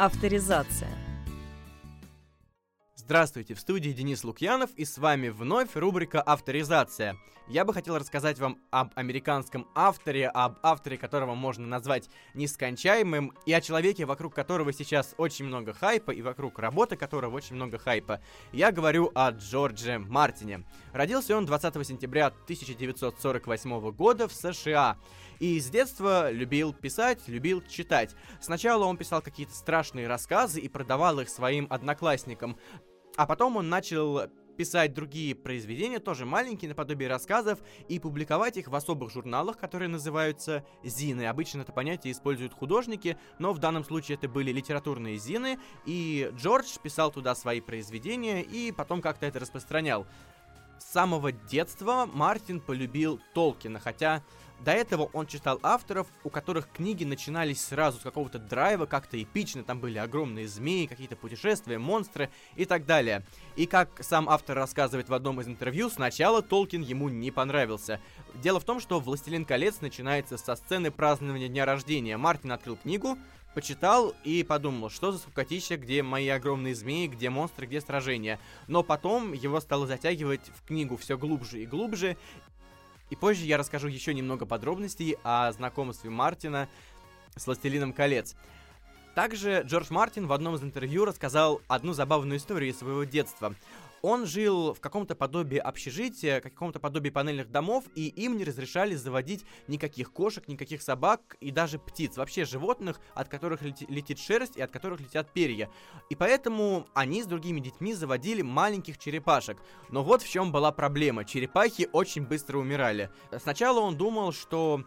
Авторизация. Здравствуйте, в студии Денис Лукьянов и с вами вновь рубрика «Авторизация». Я бы хотел рассказать вам об американском авторе, об авторе, которого можно назвать нескончаемым, и о человеке, вокруг которого сейчас очень много хайпа, и вокруг работы которого очень много хайпа. Я говорю о Джордже Мартине. Родился он 20 сентября 1948 года в США. И с детства любил писать, любил читать. Сначала он писал какие-то страшные рассказы и продавал их своим одноклассникам. А потом он начал писать другие произведения, тоже маленькие, наподобие рассказов, и публиковать их в особых журналах, которые называются зины. Обычно это понятие используют художники, но в данном случае это были литературные зины, и Джордж писал туда свои произведения и потом как-то это распространял. С самого детства Мартин полюбил Толкина, хотя до этого он читал авторов, у которых книги начинались сразу с какого-то драйва, как-то эпично, там были огромные змеи, какие-то путешествия, монстры и так далее. И как сам автор рассказывает в одном из интервью, сначала Толкин ему не понравился. Дело в том, что «Властелин колец» начинается со сцены празднования дня рождения. Мартин открыл книгу, почитал и подумал, что за скукотища, где мои огромные змеи, где монстры, где сражения. Но потом его стало затягивать в книгу все глубже и глубже, и позже я расскажу еще немного подробностей о знакомстве Мартина с «Властелином колец». Также Джордж Мартин в одном из интервью рассказал одну забавную историю из своего детства. Он жил в каком-то подобии общежития, каком-то подобии панельных домов, и им не разрешали заводить никаких кошек, никаких собак и даже птиц, вообще животных, от которых лети- летит шерсть и от которых летят перья. И поэтому они с другими детьми заводили маленьких черепашек. Но вот в чем была проблема. Черепахи очень быстро умирали. Сначала он думал, что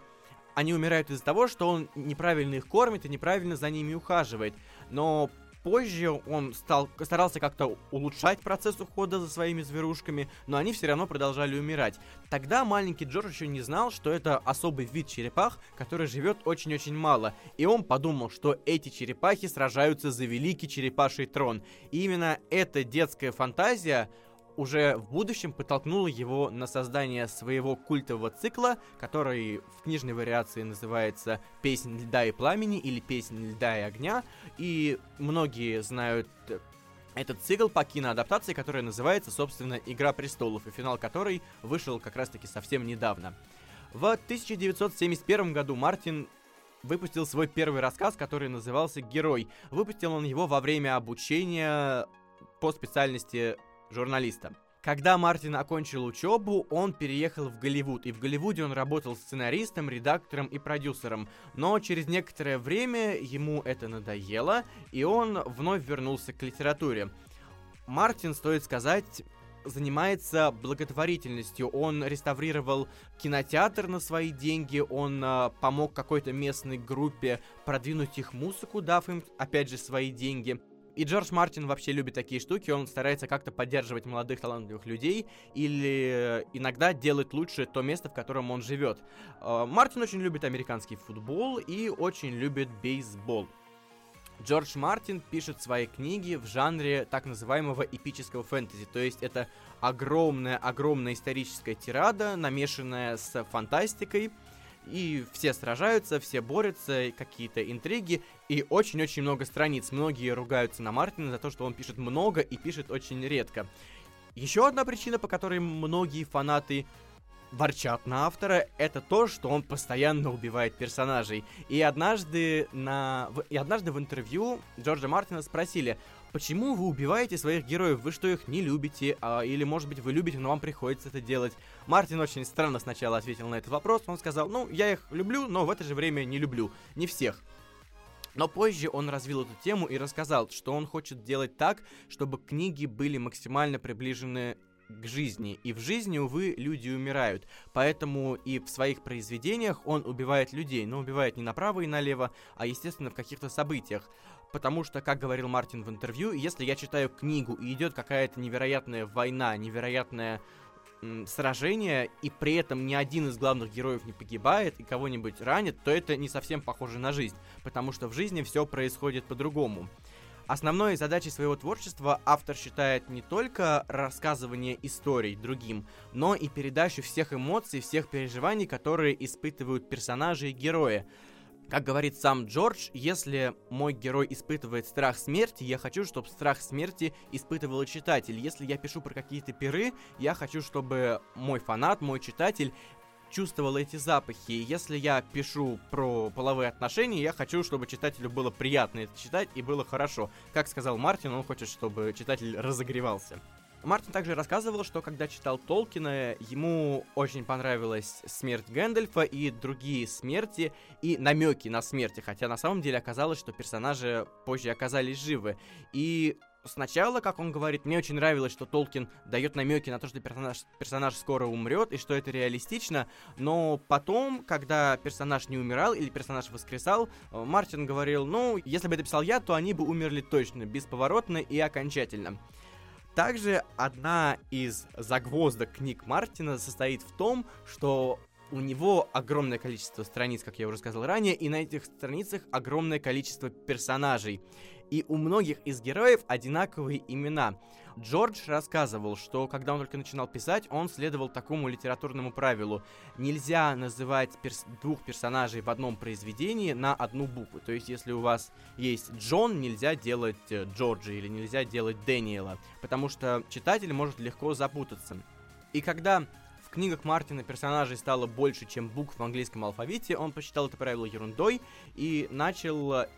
они умирают из-за того, что он неправильно их кормит и неправильно за ними ухаживает. Но позже он стал, старался как-то улучшать процесс ухода за своими зверушками, но они все равно продолжали умирать. Тогда маленький Джордж еще не знал, что это особый вид черепах, который живет очень-очень мало, и он подумал, что эти черепахи сражаются за великий черепаший трон. И именно эта детская фантазия уже в будущем подтолкнуло его на создание своего культового цикла, который в книжной вариации называется «Песнь льда и пламени» или «Песнь льда и огня», и многие знают этот цикл по киноадаптации, которая называется, собственно, «Игра престолов», и финал которой вышел как раз-таки совсем недавно. В 1971 году Мартин выпустил свой первый рассказ, который назывался «Герой». Выпустил он его во время обучения по специальности журналиста. Когда Мартин окончил учебу, он переехал в Голливуд, и в Голливуде он работал сценаристом, редактором и продюсером. Но через некоторое время ему это надоело, и он вновь вернулся к литературе. Мартин, стоит сказать, занимается благотворительностью. Он реставрировал кинотеатр на свои деньги, он э, помог какой-то местной группе продвинуть их музыку, дав им, опять же, свои деньги. И Джордж Мартин вообще любит такие штуки, он старается как-то поддерживать молодых талантливых людей или иногда делать лучше то место, в котором он живет. А, Мартин очень любит американский футбол и очень любит бейсбол. Джордж Мартин пишет свои книги в жанре так называемого эпического фэнтези, то есть это огромная-огромная историческая тирада, намешанная с фантастикой, и все сражаются, все борются, какие-то интриги, и очень-очень много страниц. Многие ругаются на Мартина за то, что он пишет много и пишет очень редко. Еще одна причина, по которой многие фанаты ворчат на автора, это то, что он постоянно убивает персонажей. И однажды, на... и однажды в интервью Джорджа Мартина спросили, Почему вы убиваете своих героев? Вы что, их не любите? А, или, может быть, вы любите, но вам приходится это делать? Мартин очень странно сначала ответил на этот вопрос. Он сказал, ну, я их люблю, но в это же время не люблю. Не всех. Но позже он развил эту тему и рассказал, что он хочет делать так, чтобы книги были максимально приближены к жизни. И в жизни, увы, люди умирают. Поэтому и в своих произведениях он убивает людей. Но убивает не направо и налево, а, естественно, в каких-то событиях потому что, как говорил Мартин в интервью, если я читаю книгу и идет какая-то невероятная война, невероятное сражение, и при этом ни один из главных героев не погибает и кого-нибудь ранит, то это не совсем похоже на жизнь, потому что в жизни все происходит по-другому. Основной задачей своего творчества автор считает не только рассказывание историй другим, но и передачу всех эмоций, всех переживаний, которые испытывают персонажи и герои. Как говорит сам Джордж, если мой герой испытывает страх смерти, я хочу, чтобы страх смерти испытывал и читатель. Если я пишу про какие-то пиры, я хочу, чтобы мой фанат, мой читатель чувствовал эти запахи. Если я пишу про половые отношения, я хочу, чтобы читателю было приятно это читать и было хорошо. Как сказал Мартин, он хочет, чтобы читатель разогревался. Мартин также рассказывал, что когда читал Толкина, ему очень понравилась смерть Гэндальфа и другие смерти и намеки на смерти, хотя на самом деле оказалось, что персонажи позже оказались живы. И сначала, как он говорит, мне очень нравилось, что Толкин дает намеки на то, что персонаж, персонаж скоро умрет и что это реалистично, но потом, когда персонаж не умирал или персонаж воскресал, Мартин говорил, ну, если бы это писал я, то они бы умерли точно, бесповоротно и окончательно. Также одна из загвоздок книг Мартина состоит в том, что у него огромное количество страниц, как я уже сказал ранее, и на этих страницах огромное количество персонажей. И у многих из героев одинаковые имена. Джордж рассказывал, что когда он только начинал писать, он следовал такому литературному правилу. Нельзя называть перс двух персонажей в одном произведении на одну букву. То есть, если у вас есть Джон, нельзя делать э, Джорджа или нельзя делать Дэниела, потому что читатель может легко запутаться. И когда в книгах Мартина персонажей стало больше, чем букв в английском алфавите, он посчитал это правило ерундой и начал э,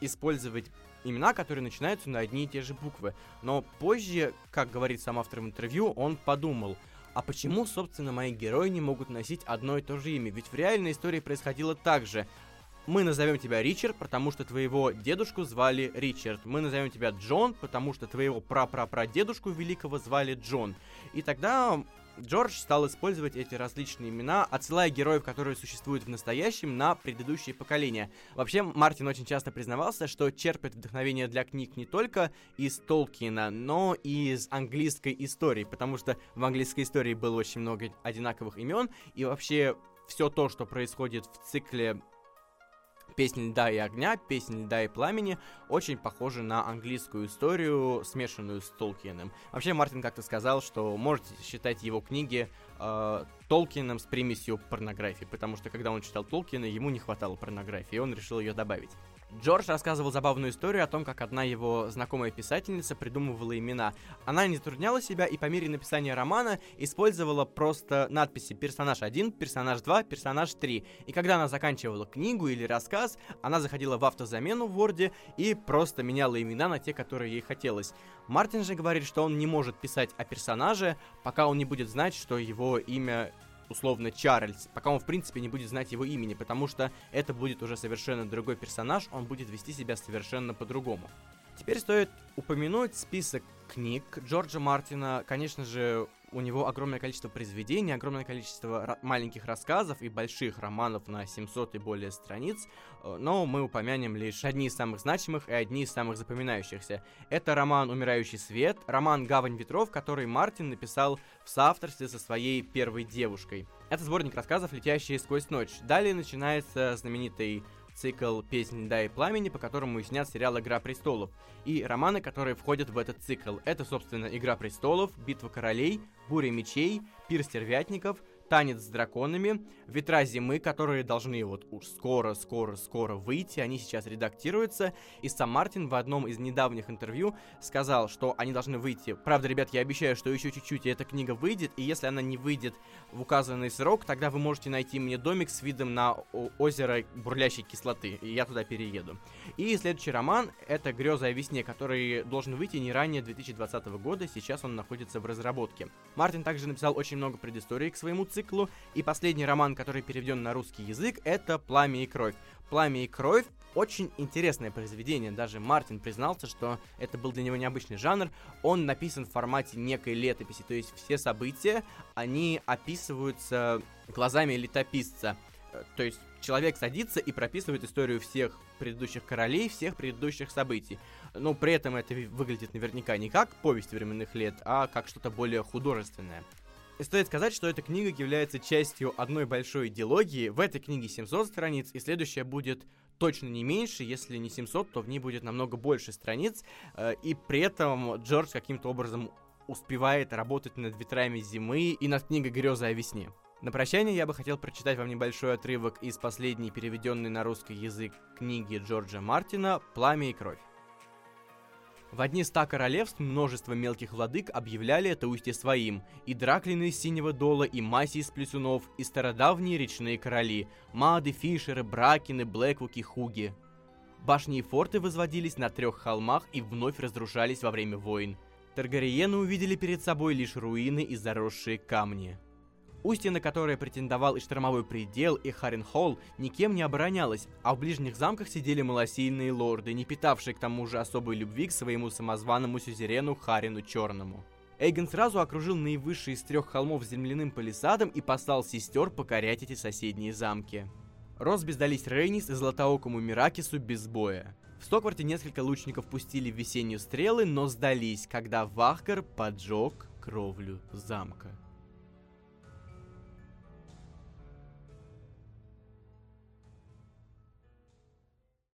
использовать имена, которые начинаются на одни и те же буквы. Но позже, как говорит сам автор в интервью, он подумал, а почему, собственно, мои герои не могут носить одно и то же имя? Ведь в реальной истории происходило так же. Мы назовем тебя Ричард, потому что твоего дедушку звали Ричард. Мы назовем тебя Джон, потому что твоего прапрапрадедушку великого звали Джон. И тогда Джордж стал использовать эти различные имена, отсылая героев, которые существуют в настоящем, на предыдущие поколения. Вообще, Мартин очень часто признавался, что черпает вдохновение для книг не только из Толкина, но и из английской истории, потому что в английской истории было очень много одинаковых имен, и вообще все то, что происходит в цикле Песни льда и огня, песни льда и пламени очень похожи на английскую историю, смешанную с Толкиеном. Вообще, Мартин как-то сказал, что можете считать его книги э, Толкином с примесью порнографии, потому что когда он читал Толкина, ему не хватало порнографии, и он решил ее добавить. Джордж рассказывал забавную историю о том, как одна его знакомая писательница придумывала имена. Она не затрудняла себя и по мере написания романа использовала просто надписи «персонаж 1», «персонаж 2», «персонаж 3». И когда она заканчивала книгу или рассказ, она заходила в автозамену в Word и просто меняла имена на те, которые ей хотелось. Мартин же говорит, что он не может писать о персонаже, пока он не будет знать, что его имя условно Чарльз, пока он в принципе не будет знать его имени, потому что это будет уже совершенно другой персонаж, он будет вести себя совершенно по-другому. Теперь стоит упомянуть список книг Джорджа Мартина. Конечно же, у него огромное количество произведений, огромное количество маленьких рассказов и больших романов на 700 и более страниц, э, но мы упомянем лишь одни из самых значимых и одни из самых запоминающихся. Это роман «Умирающий свет», роман «Гавань ветров», который Мартин написал в соавторстве со своей первой девушкой. Это сборник рассказов, летящие сквозь ночь. Далее начинается знаменитый цикл «Песнь льда и пламени», по которому снят сериал «Игра престолов», и романы, которые входят в этот цикл. Это, собственно, «Игра престолов», «Битва королей», «Буря мечей», «Пир стервятников», танец с драконами, ветра зимы, которые должны вот уж скоро, скоро, скоро выйти, они сейчас редактируются, и сам Мартин в одном из недавних интервью сказал, что они должны выйти. Правда, ребят, я обещаю, что еще чуть-чуть и эта книга выйдет, и если она не выйдет в указанный срок, тогда вы можете найти мне домик с видом на озеро бурлящей кислоты, и я туда перееду. И следующий роман — это «Греза о весне», который должен выйти не ранее 2020 года, сейчас он находится в разработке. Мартин также написал очень много предысторий к своему циклу, циклу. И последний роман, который переведен на русский язык, это «Пламя и кровь». «Пламя и кровь» очень интересное произведение. Даже Мартин признался, что это был для него необычный жанр. Он написан в формате некой летописи, то есть все события, они описываются глазами летописца. Э, то есть человек садится и прописывает историю всех предыдущих королей, всех предыдущих событий. Но при этом это выглядит наверняка не как повесть временных лет, а как что-то более художественное. И стоит сказать, что эта книга является частью одной большой идеологии. В этой книге 700 страниц, и следующая будет точно не меньше, если не 700, то в ней будет намного больше страниц, э, и при этом Джордж каким-то образом успевает работать над ветрами зимы и над книгой «Грезы о весне». На прощание я бы хотел прочитать вам небольшой отрывок из последней переведенной на русский язык книги Джорджа Мартина «Пламя и кровь». В одни ста королевств множество мелких владык объявляли это устье своим, и Драклины из Синего Дола, и Маси из Плесунов, и стародавние речные короли, Мады, Фишеры, Бракины, Блэквуки, Хуги. Башни и форты возводились на трех холмах и вновь разрушались во время войн. Таргариены увидели перед собой лишь руины и заросшие камни. Устье, на которое претендовал и штормовой предел, и Харенхолл, никем не оборонялось, а в ближних замках сидели малосильные лорды, не питавшие к тому же особой любви к своему самозваному сюзерену Харину Черному. Эйген сразу окружил наивысший из трех холмов земляным палисадом и послал сестер покорять эти соседние замки. Росби сдались Рейнис и Златоокому Миракису без боя. В Стокварте несколько лучников пустили в весеннюю стрелы, но сдались, когда Вахгар поджег кровлю замка.